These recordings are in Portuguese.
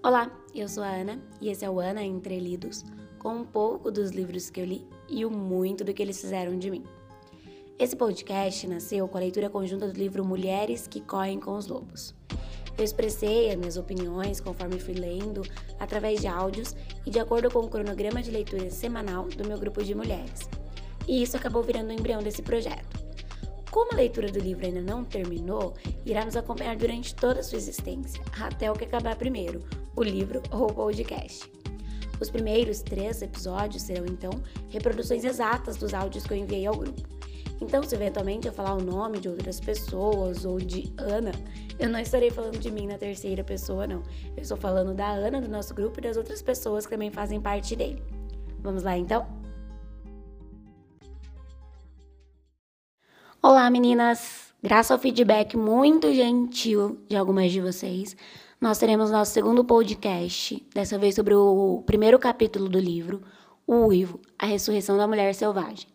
Olá, eu sou a Ana e esse é o Ana Entre Lidos, com um pouco dos livros que eu li e o muito do que eles fizeram de mim. Esse podcast nasceu com a leitura conjunta do livro Mulheres que Correm com os Lobos. Eu expressei as minhas opiniões conforme fui lendo, através de áudios e de acordo com o cronograma de leitura semanal do meu grupo de mulheres. E isso acabou virando o embrião desse projeto. Como a leitura do livro ainda não terminou, irá nos acompanhar durante toda a sua existência, até o que acabar primeiro, o livro ou o podcast. Os primeiros três episódios serão, então, reproduções exatas dos áudios que eu enviei ao grupo. Então, se eventualmente eu falar o nome de outras pessoas ou de Ana, eu não estarei falando de mim na terceira pessoa, não. Eu estou falando da Ana do nosso grupo e das outras pessoas que também fazem parte dele. Vamos lá, então? Olá, meninas! Graças ao feedback muito gentil de algumas de vocês, nós teremos nosso segundo podcast, dessa vez sobre o primeiro capítulo do livro, O Uivo, A Ressurreição da Mulher Selvagem.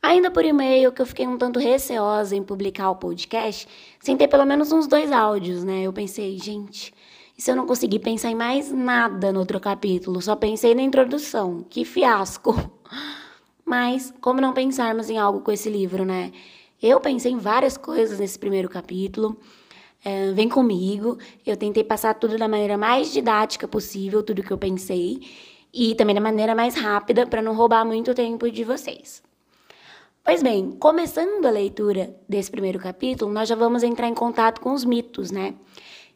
Ainda por e-mail, que eu fiquei um tanto receosa em publicar o podcast, sem ter pelo menos uns dois áudios, né? Eu pensei, gente, e se eu não conseguir pensar em mais nada no outro capítulo? Só pensei na introdução, que fiasco! Mas, como não pensarmos em algo com esse livro, né? Eu pensei em várias coisas nesse primeiro capítulo. É, vem comigo. Eu tentei passar tudo da maneira mais didática possível, tudo que eu pensei, e também da maneira mais rápida, para não roubar muito tempo de vocês. Pois bem, começando a leitura desse primeiro capítulo, nós já vamos entrar em contato com os mitos, né?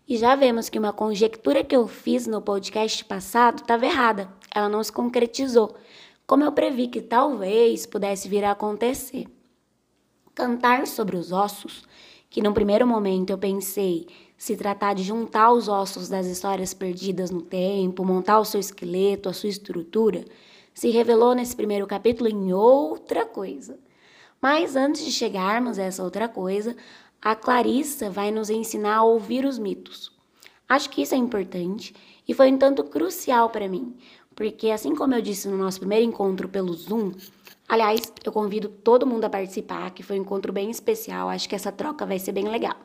E já vemos que uma conjectura que eu fiz no podcast passado estava errada, ela não se concretizou, como eu previ que talvez pudesse vir a acontecer. Cantar sobre os ossos, que num primeiro momento eu pensei se tratar de juntar os ossos das histórias perdidas no tempo, montar o seu esqueleto, a sua estrutura, se revelou nesse primeiro capítulo em outra coisa. Mas antes de chegarmos a essa outra coisa, a Clarissa vai nos ensinar a ouvir os mitos. Acho que isso é importante e foi um tanto crucial para mim, porque assim como eu disse no nosso primeiro encontro pelo Zoom, Aliás, eu convido todo mundo a participar, que foi um encontro bem especial. Acho que essa troca vai ser bem legal.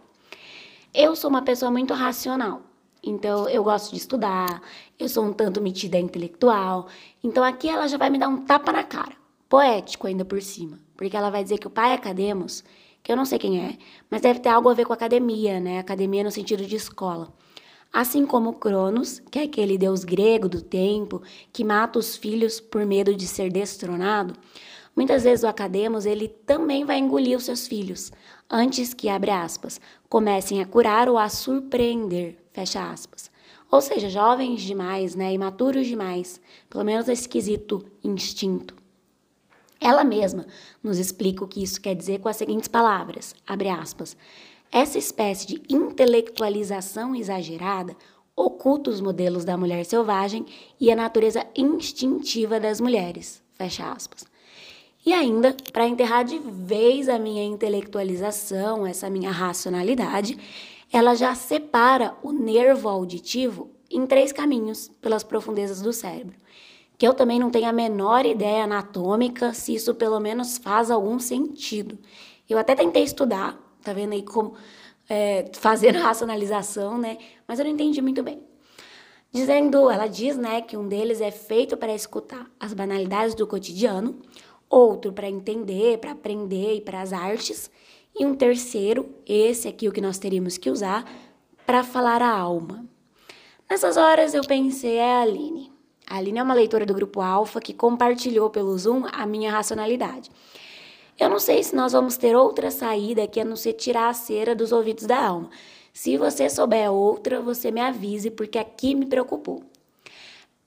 Eu sou uma pessoa muito racional, então eu gosto de estudar, eu sou um tanto metida intelectual. Então aqui ela já vai me dar um tapa na cara, poético ainda por cima, porque ela vai dizer que o pai Academos, que eu não sei quem é, mas deve ter algo a ver com academia, né? Academia no sentido de escola. Assim como Cronos, que é aquele deus grego do tempo que mata os filhos por medo de ser destronado, Muitas vezes o Academos ele também vai engolir os seus filhos, antes que, abre aspas, comecem a curar ou a surpreender, fecha aspas. Ou seja, jovens demais, né, imaturos demais, pelo menos nesse quesito instinto. Ela mesma nos explica o que isso quer dizer com as seguintes palavras, abre aspas, essa espécie de intelectualização exagerada oculta os modelos da mulher selvagem e a natureza instintiva das mulheres, fecha aspas. E ainda, para enterrar de vez a minha intelectualização, essa minha racionalidade, ela já separa o nervo auditivo em três caminhos pelas profundezas do cérebro. Que eu também não tenho a menor ideia anatômica se isso pelo menos faz algum sentido. Eu até tentei estudar, tá vendo aí como é, fazer racionalização, né? Mas eu não entendi muito bem. Dizendo, ela diz, né, que um deles é feito para escutar as banalidades do cotidiano, outro para entender, para aprender e para as artes, e um terceiro, esse aqui o que nós teríamos que usar, para falar a alma. Nessas horas eu pensei, é a Aline. A Aline é uma leitora do grupo Alfa que compartilhou pelo Zoom a minha racionalidade. Eu não sei se nós vamos ter outra saída que a não ser tirar a cera dos ouvidos da alma. Se você souber outra, você me avise, porque aqui me preocupou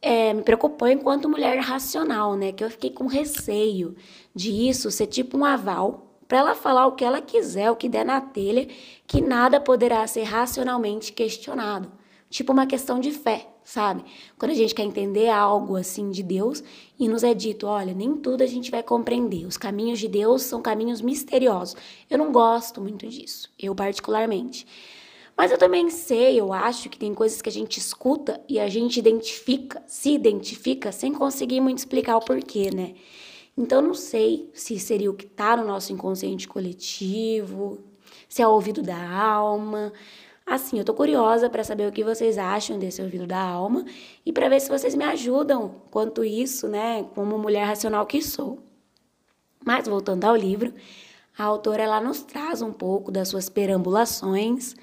é, me preocupou enquanto mulher racional, né? Que eu fiquei com receio de isso ser tipo um aval para ela falar o que ela quiser, o que der na telha, que nada poderá ser racionalmente questionado. Tipo uma questão de fé, sabe? Quando a gente quer entender algo assim de Deus e nos é dito, olha, nem tudo a gente vai compreender. Os caminhos de Deus são caminhos misteriosos. Eu não gosto muito disso, eu particularmente. Mas eu também sei, eu acho que tem coisas que a gente escuta e a gente identifica, se identifica, sem conseguir muito explicar o porquê, né? Então não sei se seria o que está no nosso inconsciente coletivo, se é o ouvido da alma. Assim, eu tô curiosa para saber o que vocês acham desse ouvido da alma e para ver se vocês me ajudam quanto isso, né, como mulher racional que sou. Mas voltando ao livro, a autora ela nos traz um pouco das suas perambulações,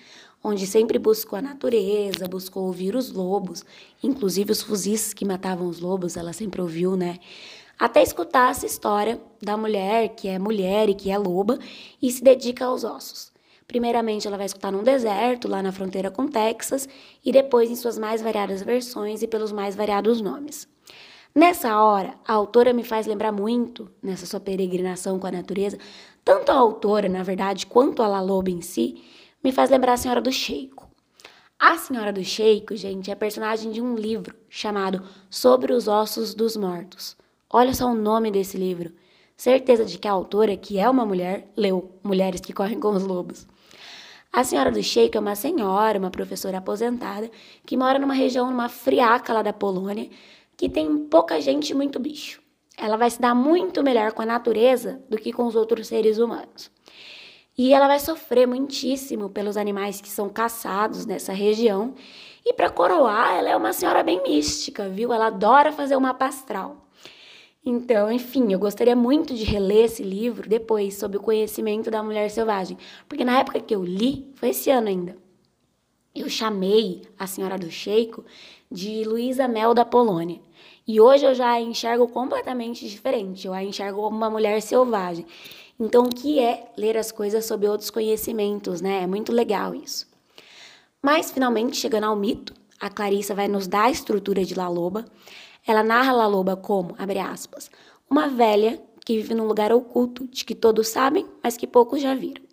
onde sempre buscou a natureza, buscou ouvir os lobos, inclusive os fuzis que matavam os lobos, ela sempre ouviu, né? Até escutar essa história da mulher que é mulher e que é loba e se dedica aos ossos. Primeiramente, ela vai escutar num deserto, lá na fronteira com Texas, e depois em suas mais variadas versões e pelos mais variados nomes. Nessa hora, a autora me faz lembrar muito, nessa sua peregrinação com a natureza, tanto a autora, na verdade, quanto a La Loba em si, me faz lembrar a Senhora do Sheiko. A Senhora do Sheiko, gente, é personagem de um livro chamado Sobre os Ossos dos Mortos. Olha só o nome desse livro. Certeza de que a autora, que é uma mulher, leu Mulheres que Correm com os Lobos. A senhora do Sheik é uma senhora, uma professora aposentada, que mora numa região, numa friaca lá da Polônia, que tem pouca gente e muito bicho. Ela vai se dar muito melhor com a natureza do que com os outros seres humanos. E ela vai sofrer muitíssimo pelos animais que são caçados nessa região. E para coroar, ela é uma senhora bem mística, viu? Ela adora fazer uma pastral. Então, enfim, eu gostaria muito de reler esse livro depois, sobre o conhecimento da mulher selvagem, porque na época que eu li, foi esse ano ainda, eu chamei a Senhora do Sheiko de Luísa Mel da Polônia. E hoje eu já a enxergo completamente diferente, eu a enxergo como uma mulher selvagem. Então, o que é ler as coisas sob outros conhecimentos, né? É muito legal isso. Mas, finalmente, chegando ao mito, a Clarissa vai nos dar a estrutura de La Loba. Ela narra La Loba como, abre aspas, uma velha que vive num lugar oculto, de que todos sabem, mas que poucos já viram.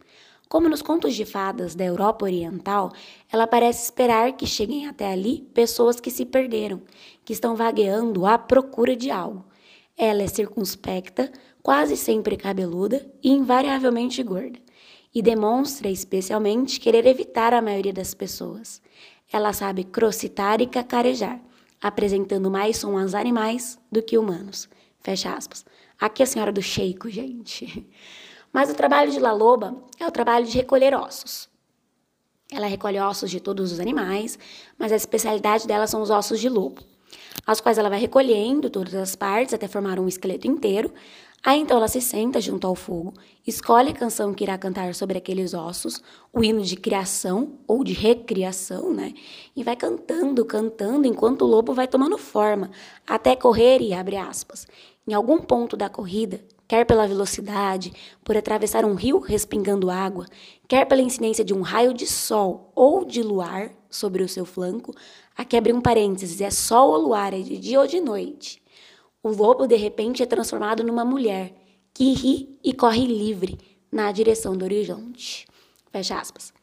Como nos contos de fadas da Europa Oriental, ela parece esperar que cheguem até ali pessoas que se perderam, que estão vagueando à procura de algo. Ela é circunspecta, quase sempre cabeluda e invariavelmente gorda, e demonstra especialmente querer evitar a maioria das pessoas. Ela sabe crocitar e cacarejar, apresentando mais som aos animais do que humanos. Fecha aspas. Aqui é a senhora do Sheiko, gente. Mas o trabalho de La Loba é o trabalho de recolher ossos. Ela recolhe ossos de todos os animais, mas a especialidade dela são os ossos de lobo, aos quais ela vai recolhendo todas as partes até formar um esqueleto inteiro, Aí então ela se senta junto ao fogo, escolhe a canção que irá cantar sobre aqueles ossos, o hino de criação ou de recriação, né? E vai cantando, cantando, enquanto o lobo vai tomando forma, até correr e abre aspas. Em algum ponto da corrida, quer pela velocidade, por atravessar um rio respingando água, quer pela incidência de um raio de sol ou de luar sobre o seu flanco, aqui abre um parênteses, é sol ou luar, é de dia ou de noite. O lobo, de repente, é transformado numa mulher que ri e corre livre na direção do horizonte. Fecha aspas.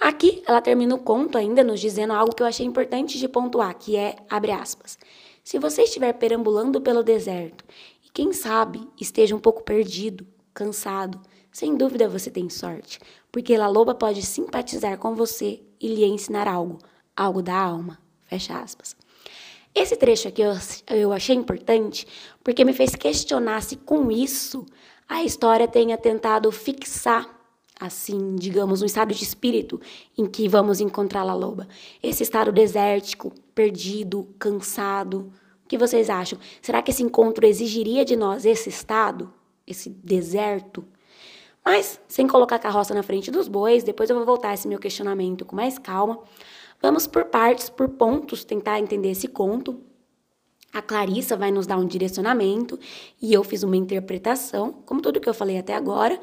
Aqui ela termina o conto ainda nos dizendo algo que eu achei importante de pontuar, que é, abre aspas, se você estiver perambulando pelo deserto e quem sabe esteja um pouco perdido, cansado, sem dúvida você tem sorte, porque a loba pode simpatizar com você e lhe ensinar algo, algo da alma. Fecha aspas. Esse trecho aqui eu, eu achei importante porque me fez questionar se com isso a história tenha tentado fixar assim, digamos, um estado de espírito em que vamos encontrar a loba. Esse estado desértico, perdido, cansado. O que vocês acham? Será que esse encontro exigiria de nós esse estado, esse deserto? Mas, sem colocar a carroça na frente dos bois, depois eu vou voltar esse meu questionamento com mais calma. Vamos por partes, por pontos, tentar entender esse conto. A Clarissa vai nos dar um direcionamento e eu fiz uma interpretação, como tudo que eu falei até agora.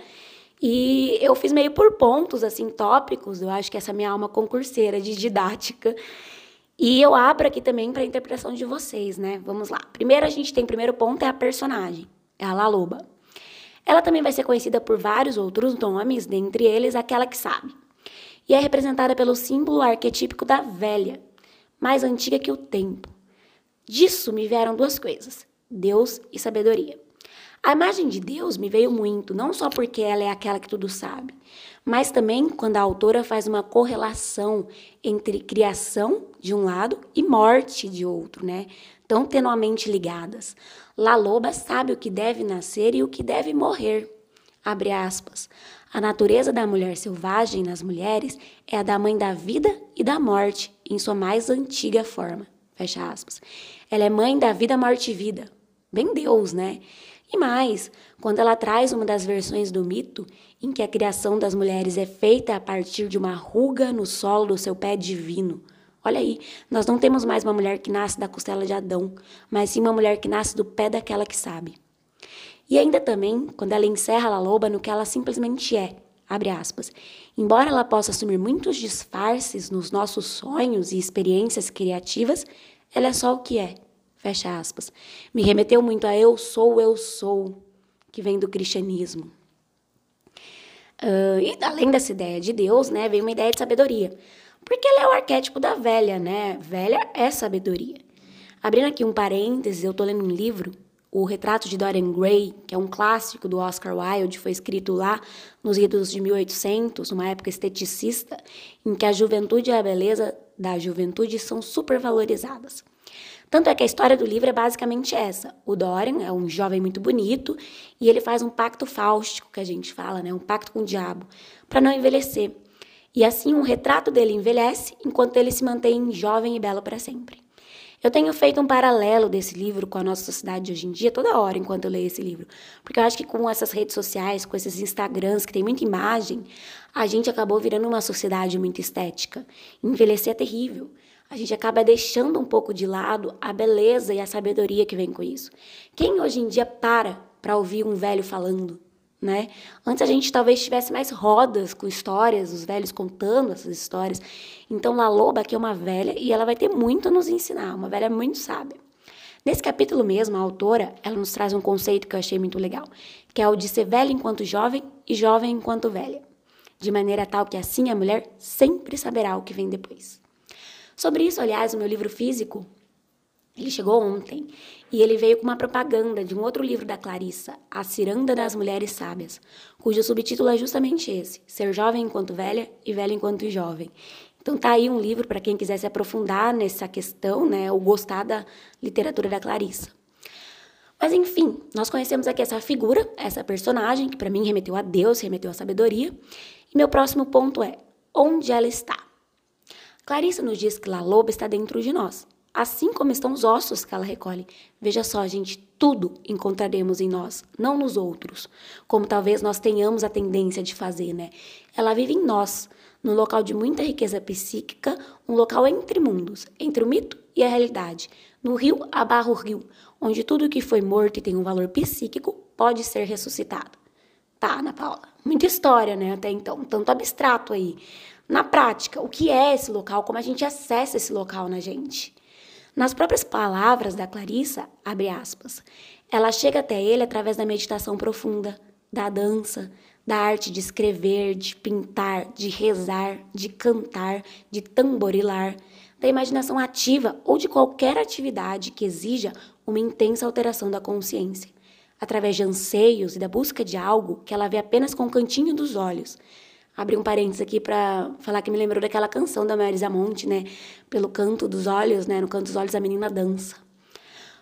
E eu fiz meio por pontos, assim, tópicos. Eu acho que essa é a minha alma concurseira de didática. E eu abro aqui também para a interpretação de vocês, né? Vamos lá. Primeiro, a gente tem, primeiro ponto é a personagem, é a Laloba. Ela também vai ser conhecida por vários outros nomes, dentre eles aquela que sabe e é representada pelo símbolo arquetípico da velha, mais antiga que o tempo. Disso me vieram duas coisas: Deus e sabedoria. A imagem de Deus me veio muito, não só porque ela é aquela que tudo sabe, mas também quando a autora faz uma correlação entre criação de um lado e morte de outro, né? Tão tenuamente ligadas. La Loba sabe o que deve nascer e o que deve morrer. Abre aspas. A natureza da mulher selvagem nas mulheres é a da mãe da vida e da morte, em sua mais antiga forma. Fecha aspas. Ela é mãe da vida, morte e vida. Bem Deus, né? E mais, quando ela traz uma das versões do mito em que a criação das mulheres é feita a partir de uma ruga no solo do seu pé divino. Olha aí, nós não temos mais uma mulher que nasce da costela de Adão, mas sim uma mulher que nasce do pé daquela que sabe. E ainda também, quando ela encerra a loba no que ela simplesmente é, abre aspas. Embora ela possa assumir muitos disfarces nos nossos sonhos e experiências criativas, ela é só o que é, Fecha aspas. Me remeteu muito a eu sou, eu sou, que vem do cristianismo. Uh, e além dessa ideia de Deus, né, vem uma ideia de sabedoria. Porque ele é o arquétipo da velha, né? Velha é sabedoria. Abrindo aqui um parênteses, eu tô lendo um livro, O Retrato de Dorian Gray, que é um clássico do Oscar Wilde, foi escrito lá nos idos de 1800, numa época esteticista, em que a juventude e a beleza da juventude são supervalorizadas. Tanto é que a história do livro é basicamente essa. O Dorian é um jovem muito bonito e ele faz um pacto fáustico, que a gente fala, né? Um pacto com o diabo, para não envelhecer. E assim um retrato dele envelhece enquanto ele se mantém jovem e belo para sempre. Eu tenho feito um paralelo desse livro com a nossa sociedade de hoje em dia toda hora enquanto eu leio esse livro. Porque eu acho que com essas redes sociais, com esses Instagrams que tem muita imagem, a gente acabou virando uma sociedade muito estética. Envelhecer é terrível a gente acaba deixando um pouco de lado a beleza e a sabedoria que vem com isso. Quem hoje em dia para para ouvir um velho falando, né? Antes a gente talvez tivesse mais rodas com histórias, os velhos contando essas histórias. Então La Loba aqui é uma velha e ela vai ter muito a nos ensinar, uma velha muito sábia. Nesse capítulo mesmo, a autora, ela nos traz um conceito que eu achei muito legal, que é o de ser velha enquanto jovem e jovem enquanto velha, de maneira tal que assim a mulher sempre saberá o que vem depois. Sobre isso, aliás, o meu livro físico, ele chegou ontem e ele veio com uma propaganda de um outro livro da Clarissa, A Ciranda das Mulheres Sábias, cujo subtítulo é justamente esse: Ser jovem enquanto velha e velha enquanto jovem. Então tá aí um livro para quem quiser se aprofundar nessa questão, né, ou gostar da literatura da Clarissa. Mas enfim, nós conhecemos aqui essa figura, essa personagem que para mim remeteu a Deus, remeteu à sabedoria. E meu próximo ponto é: onde ela está? Clarissa nos diz que La Loba está dentro de nós, assim como estão os ossos que ela recolhe. Veja só, gente, tudo encontraremos em nós, não nos outros, como talvez nós tenhamos a tendência de fazer, né? Ela vive em nós, num local de muita riqueza psíquica, um local entre mundos, entre o mito e a realidade. No rio abarra o rio, onde tudo que foi morto e tem um valor psíquico pode ser ressuscitado. Tá, Ana Paula? Muita história, né? Até então, tanto abstrato aí. Na prática, o que é esse local? Como a gente acessa esse local na gente? Nas próprias palavras da Clarissa, abre aspas, ela chega até ele através da meditação profunda, da dança, da arte de escrever, de pintar, de rezar, de cantar, de tamborilar, da imaginação ativa ou de qualquer atividade que exija uma intensa alteração da consciência, através de anseios e da busca de algo que ela vê apenas com o cantinho dos olhos, abrir um parênteses aqui para falar que me lembrou daquela canção da Marisa Monte, né? Pelo canto dos olhos, né? No canto dos olhos a menina dança.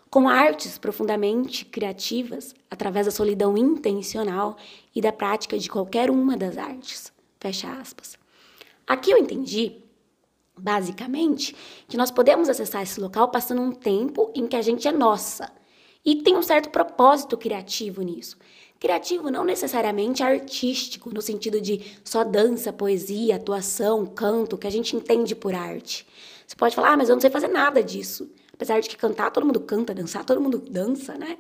Com artes profundamente criativas, através da solidão intencional e da prática de qualquer uma das artes. Fecha aspas. Aqui eu entendi, basicamente, que nós podemos acessar esse local passando um tempo em que a gente é nossa. E tem um certo propósito criativo nisso. Criativo não necessariamente artístico, no sentido de só dança, poesia, atuação, canto, que a gente entende por arte. Você pode falar, ah, mas eu não sei fazer nada disso. Apesar de que cantar, todo mundo canta, dançar, todo mundo dança, né?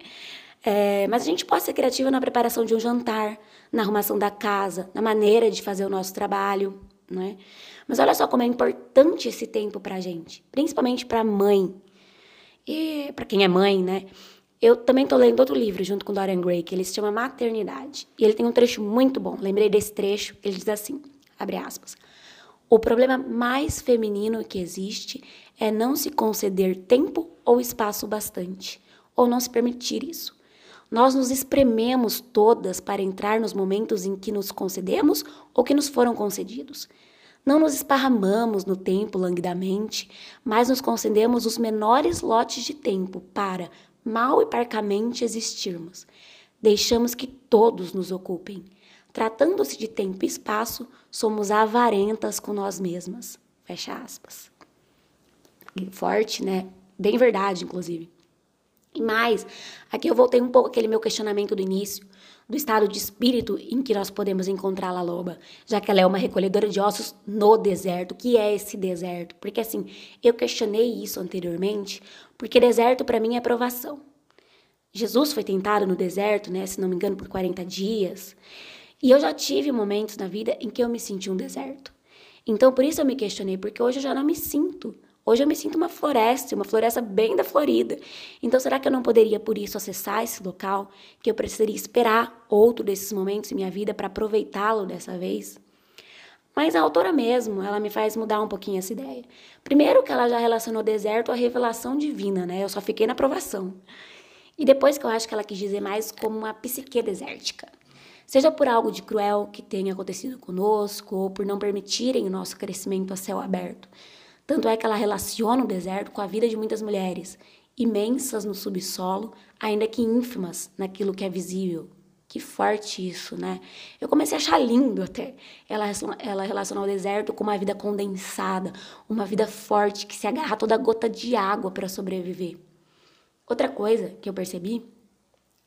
É, mas a gente pode ser criativo na preparação de um jantar, na arrumação da casa, na maneira de fazer o nosso trabalho, né? Mas olha só como é importante esse tempo pra gente, principalmente pra mãe. E para quem é mãe, né? Eu também estou lendo outro livro junto com Dorian Gray, que ele se chama Maternidade. E ele tem um trecho muito bom. Lembrei desse trecho. Ele diz assim, abre aspas. O problema mais feminino que existe é não se conceder tempo ou espaço bastante, ou não se permitir isso. Nós nos esprememos todas para entrar nos momentos em que nos concedemos ou que nos foram concedidos. Não nos esparramamos no tempo languidamente, mas nos concedemos os menores lotes de tempo para, mal e parcamente existirmos. Deixamos que todos nos ocupem. tratando-se de tempo e espaço, somos avarentas com nós mesmas. Fecha aspas. Forte, né? Bem verdade, inclusive. E mais, aqui eu voltei um pouco aquele meu questionamento do início, do estado de espírito em que nós podemos encontrar a loba, já que ela é uma recolhedora de ossos no deserto. O que é esse deserto? Porque assim, eu questionei isso anteriormente, porque deserto para mim é provação. Jesus foi tentado no deserto, né, se não me engano, por 40 dias. E eu já tive momentos na vida em que eu me senti um deserto. Então, por isso eu me questionei, porque hoje eu já não me sinto. Hoje eu me sinto uma floresta, uma floresta bem da Florida. Então, será que eu não poderia, por isso, acessar esse local? Que eu precisaria esperar outro desses momentos em minha vida para aproveitá-lo dessa vez? Mas a autora mesmo, ela me faz mudar um pouquinho essa ideia. Primeiro que ela já relacionou deserto à revelação divina, né? Eu só fiquei na aprovação. E depois que eu acho que ela quis dizer mais como uma psique desértica. Seja por algo de cruel que tenha acontecido conosco, ou por não permitirem o nosso crescimento a céu aberto. Tanto é que ela relaciona o deserto com a vida de muitas mulheres, imensas no subsolo, ainda que ínfimas naquilo que é visível. Que forte isso, né? Eu comecei a achar lindo até. Ela, ela relaciona o deserto com uma vida condensada, uma vida forte que se agarra a toda gota de água para sobreviver. Outra coisa que eu percebi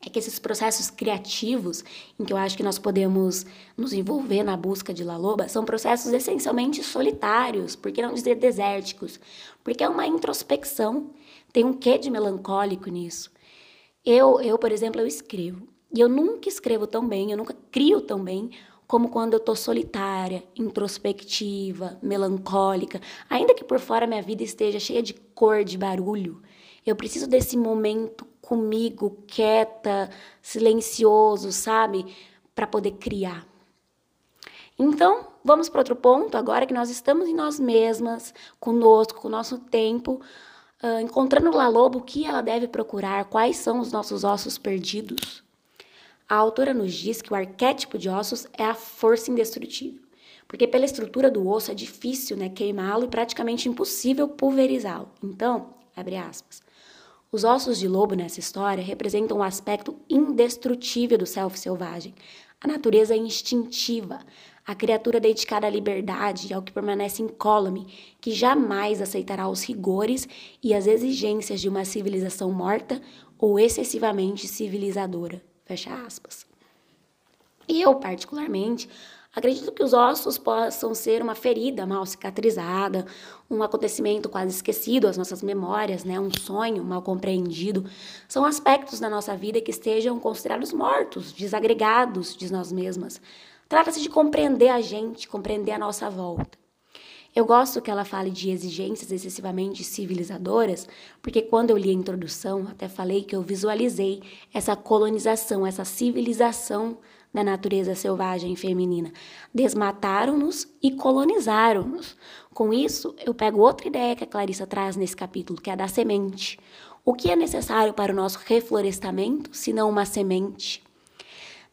é que esses processos criativos em que eu acho que nós podemos nos envolver na busca de La Loba são processos essencialmente solitários, por que não dizer desérticos? Porque é uma introspecção, tem um quê de melancólico nisso. Eu, eu, por exemplo, eu escrevo, e eu nunca escrevo tão bem, eu nunca crio tão bem como quando eu tô solitária, introspectiva, melancólica, ainda que por fora minha vida esteja cheia de cor, de barulho. Eu preciso desse momento comigo, quieta, silencioso, sabe? Para poder criar. Então, vamos para outro ponto, agora que nós estamos em nós mesmas, conosco, com o nosso tempo, uh, encontrando La Lobo, o que ela deve procurar, quais são os nossos ossos perdidos. A autora nos diz que o arquétipo de ossos é a força indestrutível, porque pela estrutura do osso é difícil né, queimá-lo e praticamente impossível pulverizá-lo. Então, abre aspas, os ossos de lobo nessa história representam o aspecto indestrutível do self selvagem, a natureza instintiva, a criatura dedicada à liberdade e ao que permanece incólume, que jamais aceitará os rigores e as exigências de uma civilização morta ou excessivamente civilizadora. Fecha aspas. Eu, particularmente, Acredito que os ossos possam ser uma ferida mal cicatrizada, um acontecimento quase esquecido às nossas memórias, né? um sonho mal compreendido. São aspectos da nossa vida que estejam considerados mortos, desagregados de nós mesmas. Trata-se de compreender a gente, compreender a nossa volta. Eu gosto que ela fale de exigências excessivamente civilizadoras, porque quando eu li a introdução, até falei que eu visualizei essa colonização, essa civilização da natureza selvagem feminina. Desmataram-nos e colonizaram-nos. Com isso, eu pego outra ideia que a Clarissa traz nesse capítulo, que é a da semente. O que é necessário para o nosso reflorestamento, se não uma semente?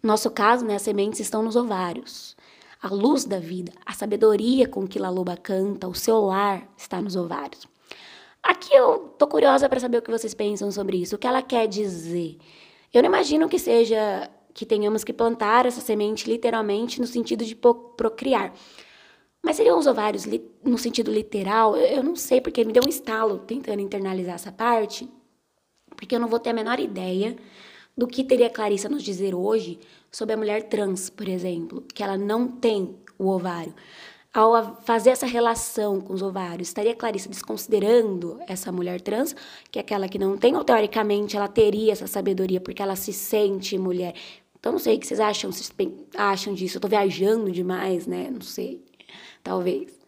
No nosso caso, né, as sementes estão nos ovários. A luz da vida, a sabedoria com que La Loba canta, o seu lar está nos ovários. Aqui eu tô curiosa para saber o que vocês pensam sobre isso. O que ela quer dizer? Eu não imagino que seja que tenhamos que plantar essa semente literalmente no sentido de procriar. Mas seriam os ovários no sentido literal? Eu não sei, porque me deu um estalo tentando internalizar essa parte, porque eu não vou ter a menor ideia do que teria Clarissa nos dizer hoje sobre a mulher trans, por exemplo, que ela não tem o ovário. Ao fazer essa relação com os ovários, estaria Clarissa desconsiderando essa mulher trans, que é aquela que não tem, ou teoricamente ela teria essa sabedoria porque ela se sente mulher? Então, não sei o que vocês acham, vocês acham disso. Eu tô viajando demais, né? Não sei. Talvez.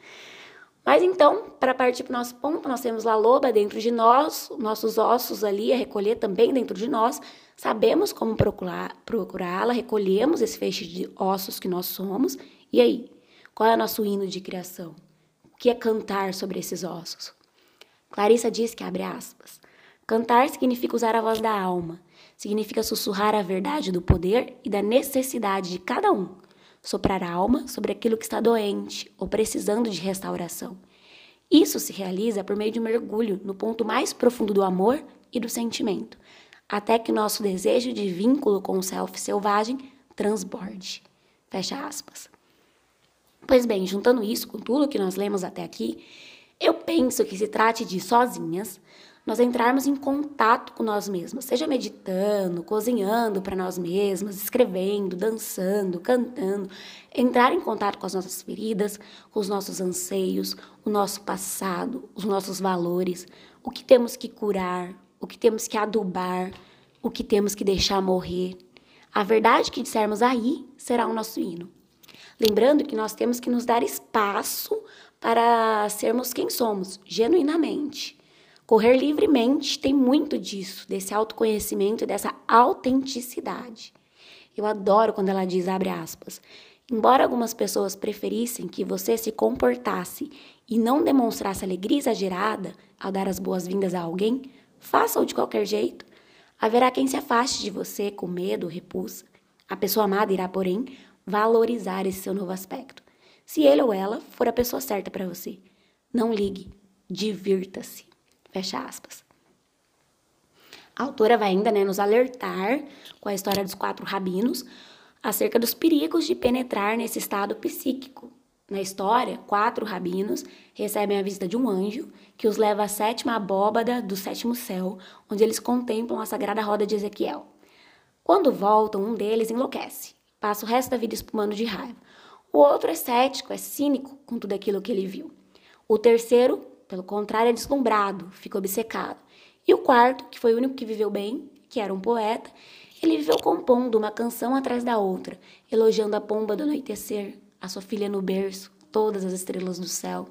Mas então, para partir para o nosso ponto, nós temos a loba dentro de nós, nossos ossos ali a recolher também dentro de nós. Sabemos como procurá-la, recolhemos esse feixe de ossos que nós somos. E aí? Qual é o nosso hino de criação? O que é cantar sobre esses ossos? Clarissa diz que, abre aspas, cantar significa usar a voz da alma, significa sussurrar a verdade do poder e da necessidade de cada um, soprar a alma sobre aquilo que está doente ou precisando de restauração. Isso se realiza por meio de um mergulho no ponto mais profundo do amor e do sentimento, até que nosso desejo de vínculo com o self selvagem transborde. Fecha aspas. Pois bem, juntando isso com tudo que nós lemos até aqui, eu penso que se trate de sozinhas, nós entrarmos em contato com nós mesmos, seja meditando, cozinhando para nós mesmos, escrevendo, dançando, cantando, entrar em contato com as nossas feridas, com os nossos anseios, o nosso passado, os nossos valores, o que temos que curar, o que temos que adubar, o que temos que deixar morrer. A verdade que dissermos aí será o nosso hino. Lembrando que nós temos que nos dar espaço para sermos quem somos, genuinamente Correr livremente tem muito disso, desse autoconhecimento dessa autenticidade. Eu adoro quando ela diz, abre aspas, embora algumas pessoas preferissem que você se comportasse e não demonstrasse alegria exagerada ao dar as boas-vindas a alguém, faça-o de qualquer jeito. Haverá quem se afaste de você com medo ou repulsa. A pessoa amada irá, porém, valorizar esse seu novo aspecto. Se ele ou ela for a pessoa certa para você. Não ligue, divirta-se. Fecha aspas. A autora vai ainda né, nos alertar com a história dos quatro rabinos acerca dos perigos de penetrar nesse estado psíquico. Na história, quatro rabinos recebem a visita de um anjo que os leva à sétima abóbada do sétimo céu, onde eles contemplam a sagrada roda de Ezequiel. Quando voltam, um deles enlouquece, passa o resto da vida espumando de raiva. O outro é cético, é cínico com tudo aquilo que ele viu. O terceiro pelo contrário, é deslumbrado, fica obcecado. E o quarto, que foi o único que viveu bem, que era um poeta, ele viveu compondo uma canção atrás da outra, elogiando a pomba do anoitecer, a sua filha no berço, todas as estrelas do céu.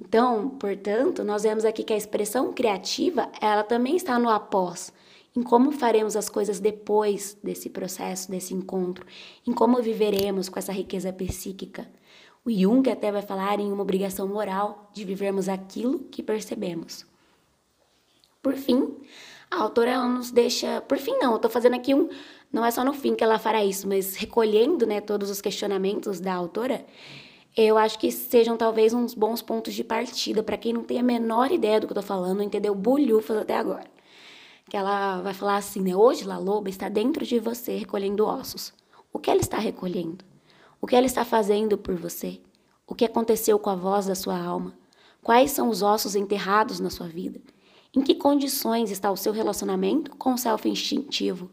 Então, portanto, nós vemos aqui que a expressão criativa, ela também está no após, em como faremos as coisas depois desse processo, desse encontro, em como viveremos com essa riqueza psíquica. O Jung até vai falar em uma obrigação moral de vivermos aquilo que percebemos. Por fim, a autora nos deixa. Por fim, não, eu estou fazendo aqui um. Não é só no fim que ela fará isso, mas recolhendo né, todos os questionamentos da autora, eu acho que sejam talvez uns bons pontos de partida para quem não tem a menor ideia do que eu estou falando, entendeu? Bulhufas até agora. Que ela vai falar assim, né? Hoje, La Loba está dentro de você recolhendo ossos. O que ela está recolhendo? O que ela está fazendo por você? O que aconteceu com a voz da sua alma? Quais são os ossos enterrados na sua vida? Em que condições está o seu relacionamento com o self instintivo?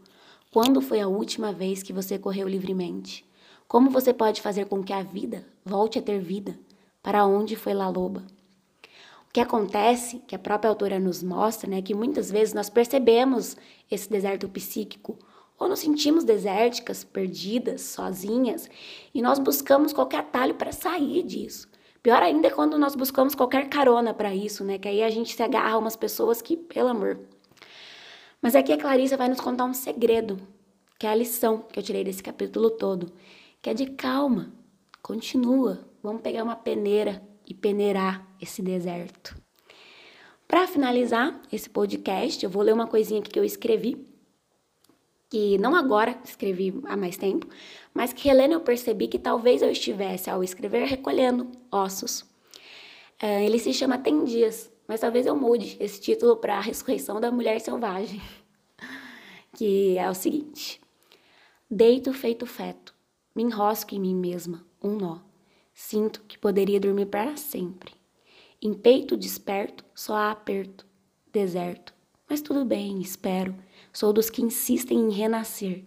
Quando foi a última vez que você correu livremente? Como você pode fazer com que a vida volte a ter vida? Para onde foi La Loba? O que acontece, que a própria autora nos mostra, né, que muitas vezes nós percebemos esse deserto psíquico ou nos sentimos desérticas, perdidas, sozinhas, e nós buscamos qualquer atalho para sair disso. Pior ainda é quando nós buscamos qualquer carona para isso, né? Que aí a gente se agarra a umas pessoas que, pelo amor. Mas aqui a Clarissa vai nos contar um segredo, que é a lição que eu tirei desse capítulo todo, que é de calma, continua, vamos pegar uma peneira e peneirar esse deserto. Para finalizar esse podcast, eu vou ler uma coisinha que eu escrevi que não agora escrevi há mais tempo, mas que relendo eu percebi que talvez eu estivesse ao escrever recolhendo ossos. Uh, ele se chama Tem Dias, mas talvez eu mude esse título para A Ressurreição da Mulher Selvagem, que é o seguinte: Deito feito feto, me enrosco em mim mesma, um nó. Sinto que poderia dormir para sempre. Em peito desperto, só há aperto, deserto. Mas tudo bem, espero Sou dos que insistem em renascer.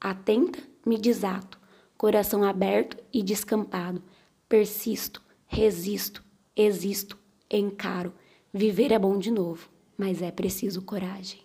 Atenta, me desato, coração aberto e descampado. Persisto, resisto, existo, encaro. Viver é bom de novo, mas é preciso coragem.